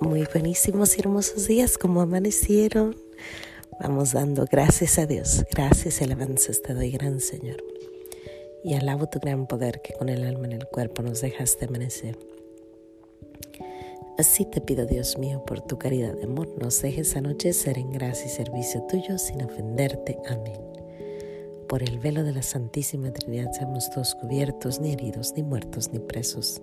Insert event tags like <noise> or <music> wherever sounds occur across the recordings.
Muy buenísimos y hermosos días, como amanecieron. Vamos dando gracias a Dios, gracias alabanzas te doy, gran Señor. Y alabo tu gran poder que con el alma en el cuerpo nos dejaste amanecer. Así te pido, Dios mío, por tu caridad de amor, nos dejes anochecer en gracia y servicio tuyo sin ofenderte. Amén. Por el velo de la Santísima Trinidad seamos todos cubiertos, ni heridos, ni muertos, ni presos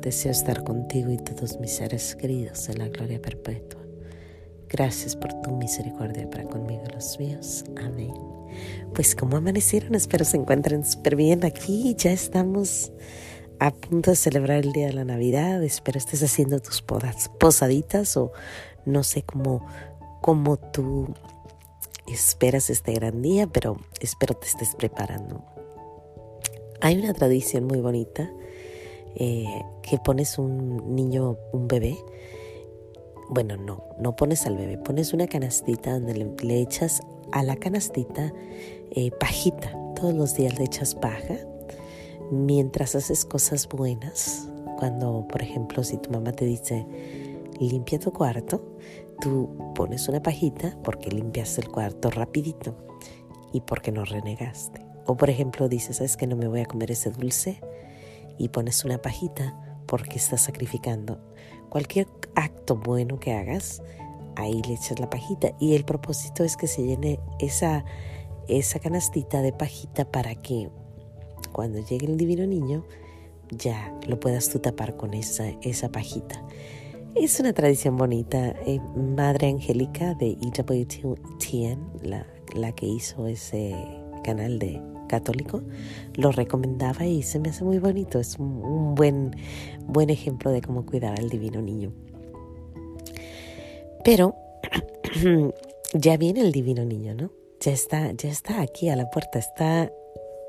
Deseo estar contigo y todos mis seres queridos en la gloria perpetua. Gracias por tu misericordia para conmigo y los míos. Amén. Pues como amanecieron, espero se encuentren súper bien aquí. Ya estamos a punto de celebrar el día de la Navidad. Espero estés haciendo tus posaditas o no sé cómo, cómo tú esperas este gran día, pero espero te estés preparando. Hay una tradición muy bonita eh, que pones un niño, un bebé. Bueno, no, no pones al bebé, pones una canastita donde le, echas a la canastita eh, pajita. Todos los días le echas paja mientras haces cosas buenas. Cuando, por ejemplo, si tu mamá te dice, limpia tu cuarto, tú pones una pajita porque limpiaste el cuarto rapidito y porque no renegaste. O por ejemplo dices, ¿sabes que no me voy a comer ese dulce? Y pones una pajita porque estás sacrificando. Cualquier acto bueno que hagas, ahí le echas la pajita y el propósito es que se llene esa, esa canastita de pajita para que cuando llegue el divino niño ya lo puedas tú tapar con esa, esa pajita. Es una tradición bonita. Eh, Madre Angélica de EWTN, la, la que hizo ese canal de católico, lo recomendaba y se me hace muy bonito. Es un, buen, buen ejemplo de cómo cuidar al divino niño. Pero <clears throat> ya viene el divino niño, ¿no? Ya está, ya está aquí a la puerta, está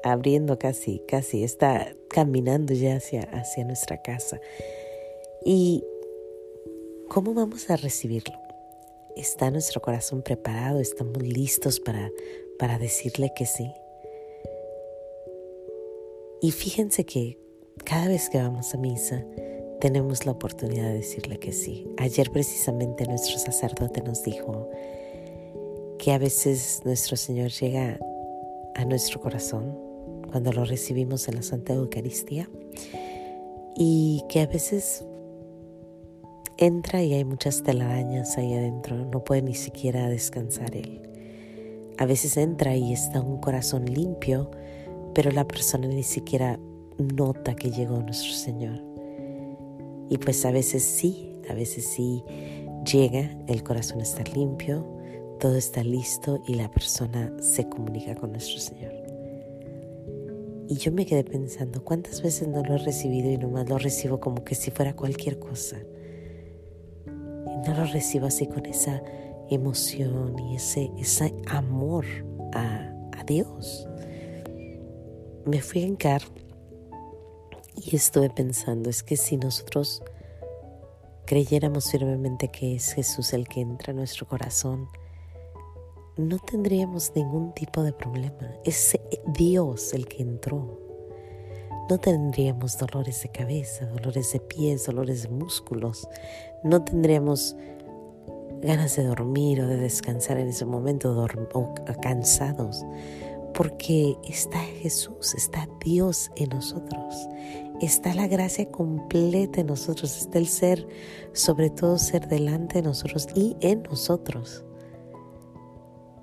abriendo casi, casi, está caminando ya hacia, hacia nuestra casa. ¿Y cómo vamos a recibirlo? ¿Está nuestro corazón preparado? ¿Estamos listos para, para decirle que sí? Y fíjense que cada vez que vamos a misa tenemos la oportunidad de decirle que sí. Ayer precisamente nuestro sacerdote nos dijo que a veces nuestro Señor llega a nuestro corazón cuando lo recibimos en la Santa Eucaristía y que a veces entra y hay muchas telarañas ahí adentro, no puede ni siquiera descansar él. A veces entra y está un corazón limpio, pero la persona ni siquiera nota que llegó nuestro Señor. Y pues a veces sí, a veces sí llega, el corazón está limpio, todo está listo y la persona se comunica con nuestro Señor. Y yo me quedé pensando, ¿cuántas veces no lo he recibido y nomás lo recibo como que si fuera cualquier cosa? Y no lo recibo así con esa emoción y ese, ese amor a, a Dios me fui en car y estuve pensando, es que si nosotros creyéramos firmemente que es Jesús el que entra a nuestro corazón, no tendríamos ningún tipo de problema. Es Dios el que entró. No tendríamos dolores de cabeza, dolores de pies, dolores de músculos. No tendríamos ganas de dormir o de descansar en ese momento cansados porque está Jesús, está Dios en nosotros, está la gracia completa en nosotros, está el ser, sobre todo ser delante de nosotros y en nosotros.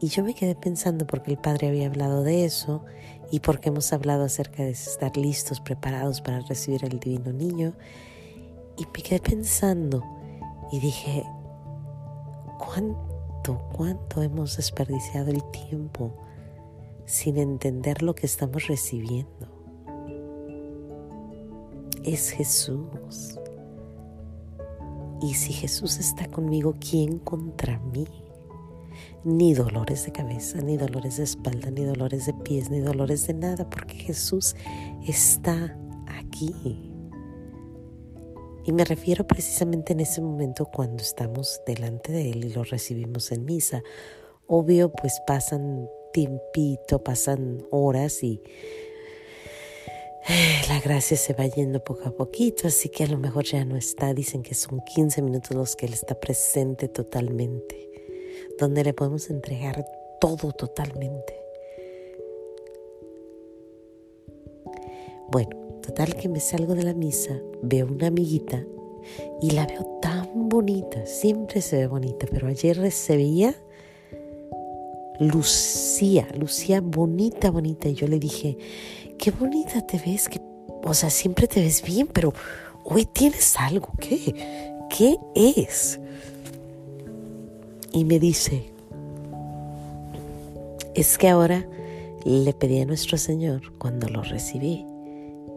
Y yo me quedé pensando porque el Padre había hablado de eso y porque hemos hablado acerca de estar listos, preparados para recibir al divino niño. Y me quedé pensando y dije, ¿cuánto, cuánto hemos desperdiciado el tiempo? Sin entender lo que estamos recibiendo. Es Jesús. Y si Jesús está conmigo, ¿quién contra mí? Ni dolores de cabeza, ni dolores de espalda, ni dolores de pies, ni dolores de nada, porque Jesús está aquí. Y me refiero precisamente en ese momento cuando estamos delante de Él y lo recibimos en misa. Obvio, pues pasan tiempito, pasan horas y la gracia se va yendo poco a poquito, así que a lo mejor ya no está. Dicen que son 15 minutos los que Él está presente totalmente, donde le podemos entregar todo totalmente. Bueno, total que me salgo de la misa, veo una amiguita y la veo tan bonita, siempre se ve bonita, pero ayer se veía lucía, lucía bonita, bonita. Y yo le dije, qué bonita te ves, que, o sea, siempre te ves bien, pero hoy tienes algo, ¿qué? ¿Qué es? Y me dice, es que ahora le pedí a nuestro Señor cuando lo recibí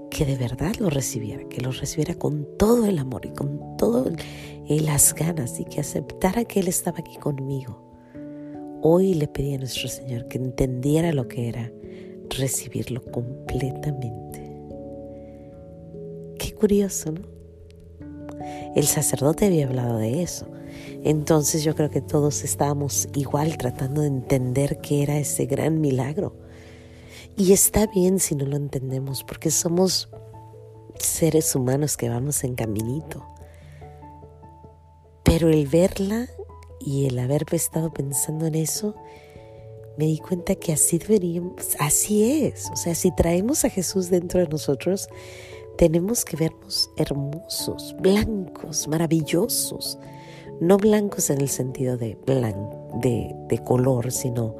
que de verdad lo recibiera, que lo recibiera con todo el amor y con todas las ganas y que aceptara que Él estaba aquí conmigo. Hoy le pedí a nuestro Señor que entendiera lo que era recibirlo completamente. Qué curioso, ¿no? El sacerdote había hablado de eso. Entonces yo creo que todos estábamos igual tratando de entender qué era ese gran milagro. Y está bien si no lo entendemos, porque somos seres humanos que vamos en caminito. Pero el verla y el haber estado pensando en eso, me di cuenta que así deberíamos, así es. O sea, si traemos a Jesús dentro de nosotros, tenemos que vernos hermosos, blancos, maravillosos. No blancos en el sentido de, de, de color, sino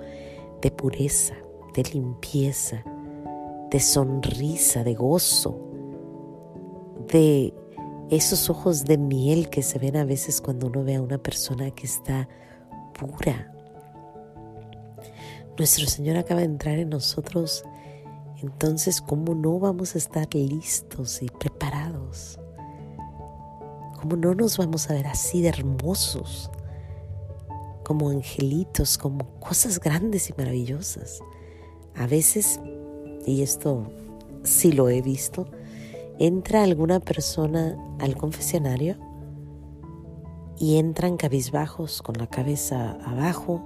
de pureza, de limpieza, de sonrisa, de gozo, de esos ojos de miel que se ven a veces cuando uno ve a una persona que está pura, nuestro Señor acaba de entrar en nosotros, entonces ¿cómo no vamos a estar listos y preparados? ¿Cómo no nos vamos a ver así de hermosos? Como angelitos, como cosas grandes y maravillosas. A veces, y esto sí lo he visto, entra alguna persona al confesionario y entran cabizbajos con la cabeza abajo,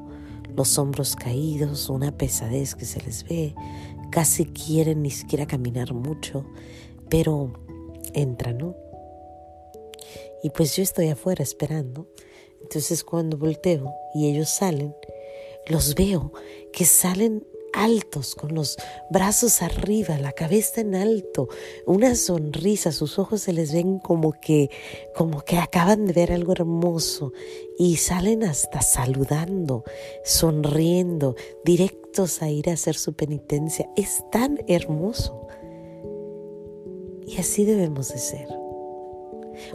los hombros caídos, una pesadez que se les ve, casi quieren ni siquiera caminar mucho, pero entran, ¿no? Y pues yo estoy afuera esperando. Entonces cuando volteo y ellos salen, los veo que salen altos, con los brazos arriba, la cabeza en alto, una sonrisa, sus ojos se les ven como que, como que acaban de ver algo hermoso y salen hasta saludando, sonriendo, directos a ir a hacer su penitencia. Es tan hermoso. Y así debemos de ser.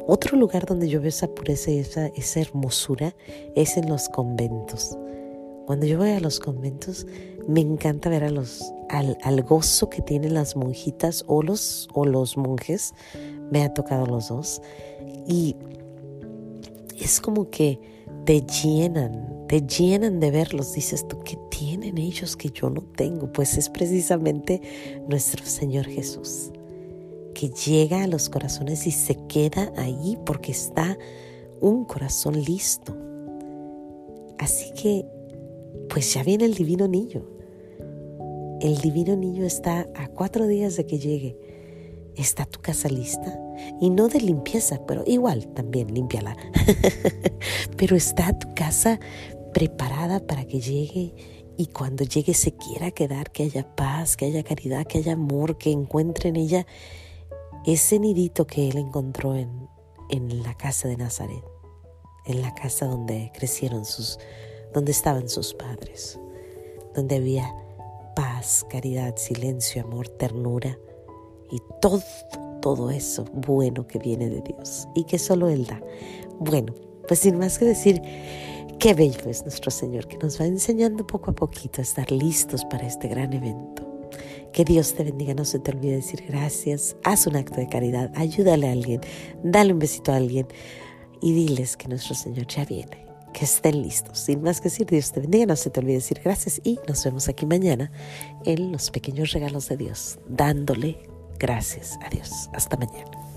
Otro lugar donde yo veo esa pureza y esa, esa hermosura es en los conventos. Cuando yo voy a los conventos, me encanta ver al, al, gozo que tienen las monjitas o los, o los monjes. Me ha tocado los dos. Y es como que te llenan, te llenan de verlos. Dices tú, ¿qué tienen ellos que yo no tengo? Pues es precisamente nuestro Señor Jesús, que llega a los corazones y se queda ahí porque está un corazón listo. Así que pues ya viene el divino niño. El divino niño está a cuatro días de que llegue. ¿Está tu casa lista? Y no de limpieza, pero igual también límpiala. <laughs> pero está tu casa preparada para que llegue y cuando llegue se quiera quedar, que haya paz, que haya caridad, que haya amor, que encuentre en ella ese nidito que él encontró en, en la casa de Nazaret, en la casa donde crecieron sus, donde estaban sus padres, donde había paz, caridad, silencio, amor, ternura y todo, todo eso bueno que viene de Dios y que solo Él da. Bueno, pues sin más que decir, qué bello es nuestro Señor que nos va enseñando poco a poquito a estar listos para este gran evento. Que Dios te bendiga, no se te olvide decir gracias, haz un acto de caridad, ayúdale a alguien, dale un besito a alguien y diles que nuestro Señor ya viene, que estén listos. Sin más que decir, Dios te bendiga, no se te olvide decir gracias y nos vemos aquí mañana en los pequeños regalos de Dios, dándole gracias a Dios. Hasta mañana.